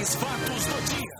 principais fatos do dia.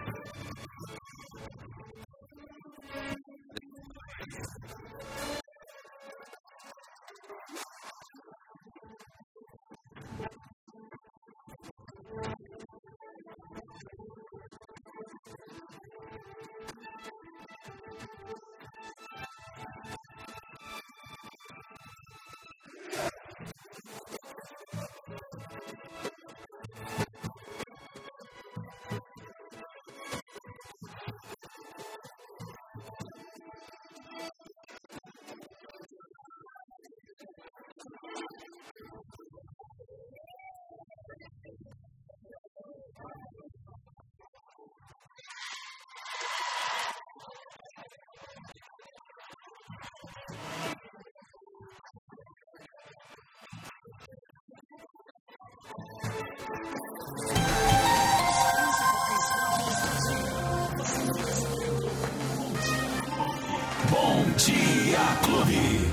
dia, clube.